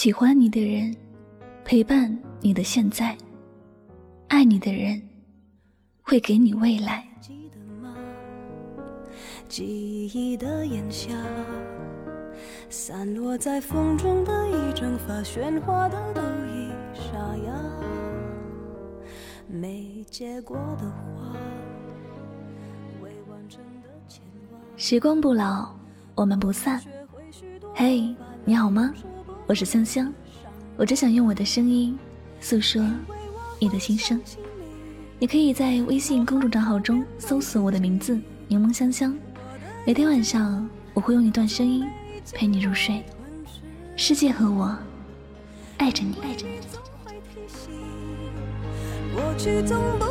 喜欢你的人，陪伴你的现在；爱你的人，会给你未来。记得吗？记忆的炎夏，散落在风中的一整发，喧哗的都已沙哑。没结果的花，未完成的牵挂。时光不老，我们不散。嘿，你好吗？我是香香，我只想用我的声音诉说你的心声。你可以在微信公众账号中搜索我的名字“柠檬香香”。每天晚上，我会用一段声音陪你入睡。世界和我爱着你，爱着你。过去总不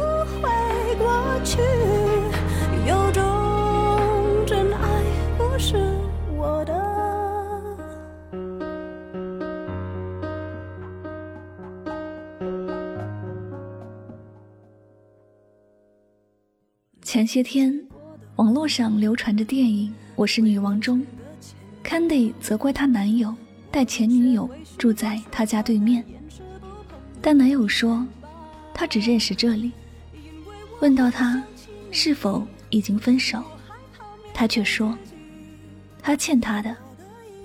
会过去，前些天。网络上流传着电影《我是女王》中，Candy 责怪她男友带前女友住在她家对面，但男友说他只认识这里。问到他是否已经分手，他却说他欠他的，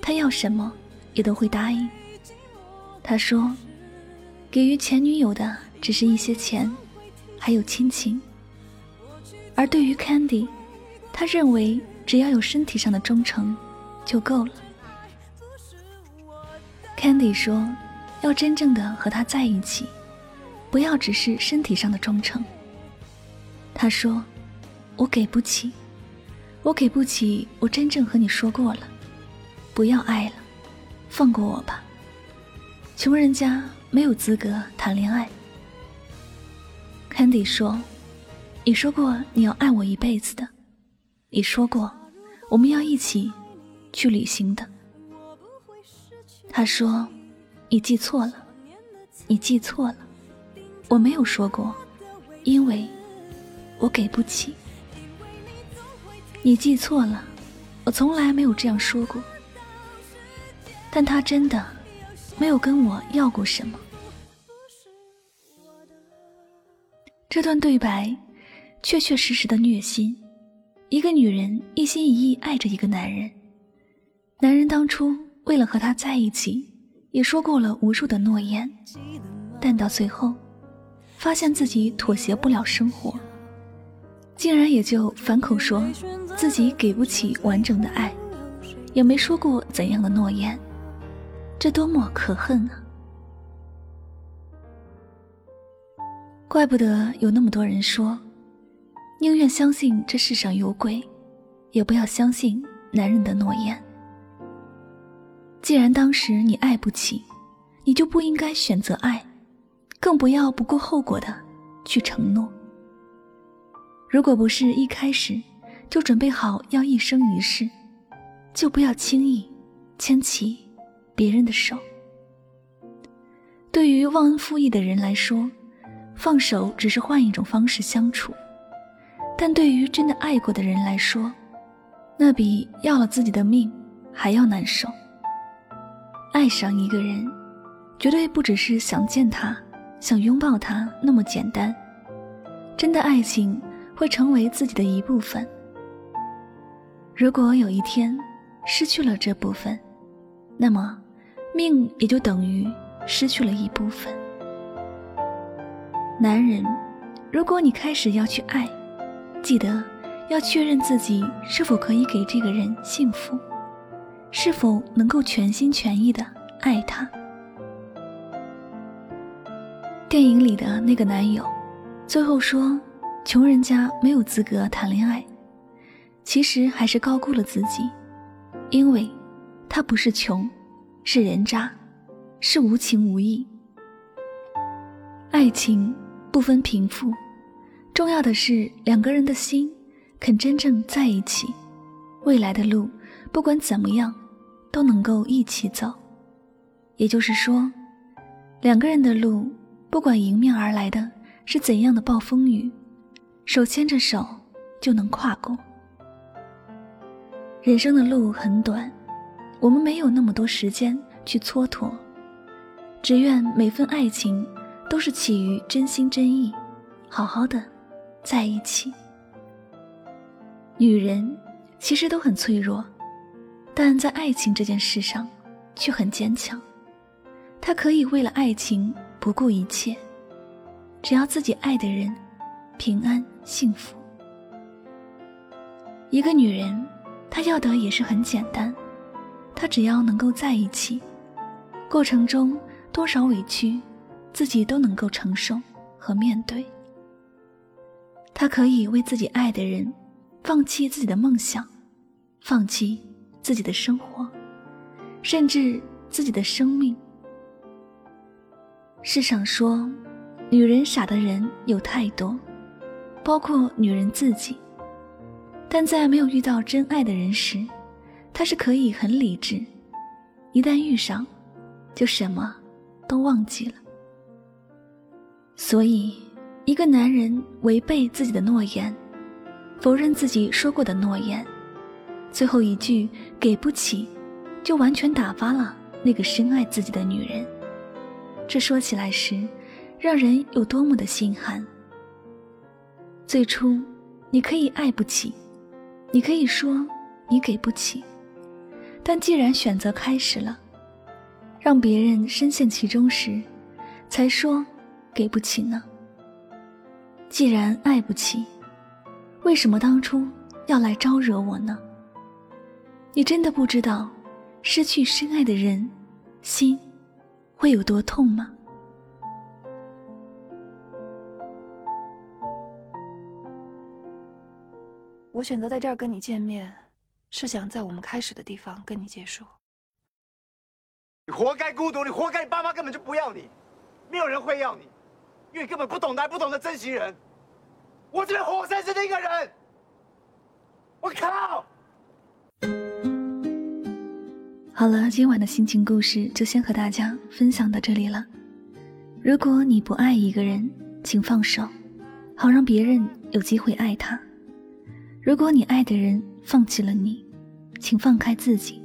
他要什么也都会答应。他说给予前女友的只是一些钱，还有亲情，而对于 Candy。他认为只要有身体上的忠诚就够了。Candy 说：“要真正的和他在一起，不要只是身体上的忠诚。”他说：“我给不起，我给不起，我真正和你说过了，不要爱了，放过我吧。穷人家没有资格谈恋爱。”Candy 说：“你说过你要爱我一辈子的。”你说过，我们要一起去旅行的。他说：“你记错了，你记错了，我没有说过，因为我给不起。你记错了，我从来没有这样说过。但他真的没有跟我要过什么。”这段对白，确确实实的虐心。一个女人一心一意爱着一个男人，男人当初为了和她在一起，也说过了无数的诺言，但到最后，发现自己妥协不了生活，竟然也就反口说自己给不起完整的爱，也没说过怎样的诺言，这多么可恨啊！怪不得有那么多人说。宁愿相信这世上有鬼，也不要相信男人的诺言。既然当时你爱不起，你就不应该选择爱，更不要不顾后果的去承诺。如果不是一开始就准备好要一生一世，就不要轻易牵起别人的手。对于忘恩负义的人来说，放手只是换一种方式相处。但对于真的爱过的人来说，那比要了自己的命还要难受。爱上一个人，绝对不只是想见他、想拥抱他那么简单。真的爱情会成为自己的一部分。如果有一天失去了这部分，那么命也就等于失去了一部分。男人，如果你开始要去爱，记得要确认自己是否可以给这个人幸福，是否能够全心全意的爱他。电影里的那个男友，最后说：“穷人家没有资格谈恋爱。”其实还是高估了自己，因为他不是穷，是人渣，是无情无义。爱情不分贫富。重要的是两个人的心肯真正在一起，未来的路不管怎么样都能够一起走。也就是说，两个人的路不管迎面而来的是怎样的暴风雨，手牵着手就能跨过。人生的路很短，我们没有那么多时间去蹉跎，只愿每份爱情都是起于真心真意，好好的在一起。女人其实都很脆弱，但在爱情这件事上却很坚强。她可以为了爱情不顾一切，只要自己爱的人平安幸福。一个女人，她要的也是很简单，她只要能够在一起，过程中多少委屈，自己都能够承受和面对。她可以为自己爱的人。放弃自己的梦想，放弃自己的生活，甚至自己的生命。世上说，女人傻的人有太多，包括女人自己。但在没有遇到真爱的人时，她是可以很理智；一旦遇上，就什么都忘记了。所以，一个男人违背自己的诺言。否认自己说过的诺言，最后一句“给不起”，就完全打发了那个深爱自己的女人。这说起来时，让人有多么的心寒。最初，你可以爱不起，你可以说你给不起，但既然选择开始了，让别人深陷其中时，才说给不起呢？既然爱不起。为什么当初要来招惹我呢？你真的不知道失去深爱的人，心会有多痛吗？我选择在这儿跟你见面，是想在我们开始的地方跟你结束。你活该孤独，你活该你爸妈根本就不要你，没有人会要你，因为根本不懂得，不懂得珍惜人。我这边活生生的一个人，我靠！好了，今晚的心情故事就先和大家分享到这里了。如果你不爱一个人，请放手，好让别人有机会爱他；如果你爱的人放弃了你，请放开自己，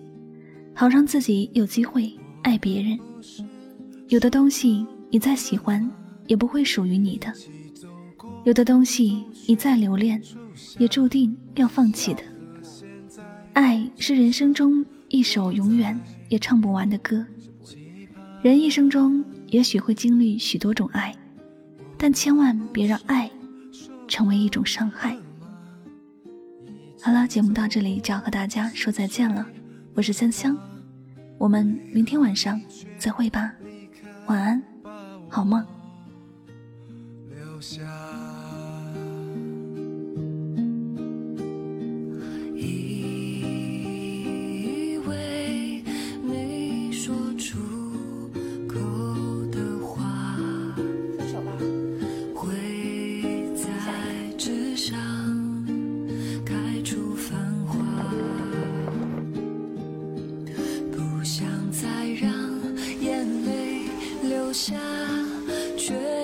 好让自己有机会爱别人。有的东西你再喜欢，也不会属于你的。有的东西你再留恋，也注定要放弃的。爱是人生中一首永远也唱不完的歌。人一生中也许会经历许多种爱，但千万别让爱成为一种伤害。好了，节目到这里就要和大家说再见了。我是香香，我们明天晚上再会吧。晚安，好梦。以为没说出口的话，会在纸上开出繁花。不想再让眼泪流下，却。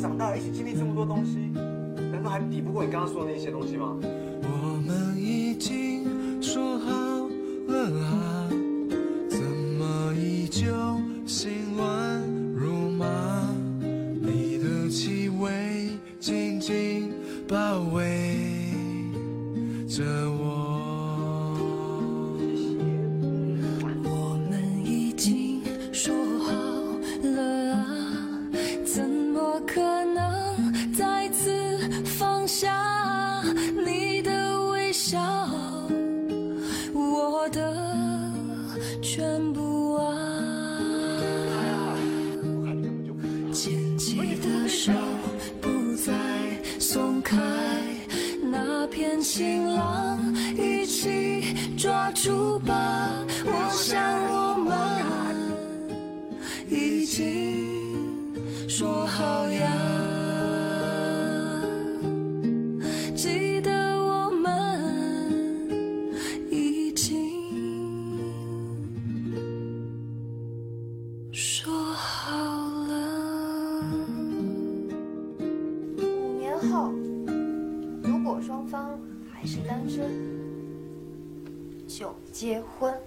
长大一起经历这么多东西难道还抵不过你刚刚说的那些东西吗？可能再次放下你的微笑我的全部啊牵起的手不再松开那片晴朗一起抓住吧我想我们已经说好结婚。